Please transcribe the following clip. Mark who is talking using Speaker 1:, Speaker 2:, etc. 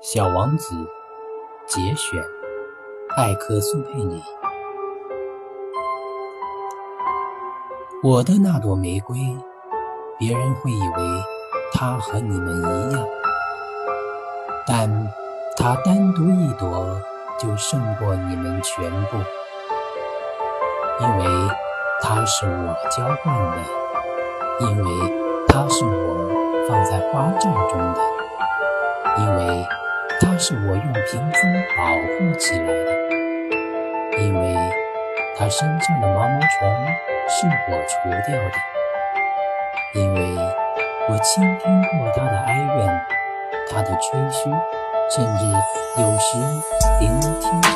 Speaker 1: 小王子节选，艾克苏佩里。我的那朵玫瑰，别人会以为它和你们一样，但它单独一朵就胜过你们全部，因为它是我浇灌的，因为它是我放在花罩中的，因为。是我用屏风保护起来的，因为它身上的毛毛虫是我除掉的，因为我倾听过它的哀怨，它的吹嘘，甚至有时聆听。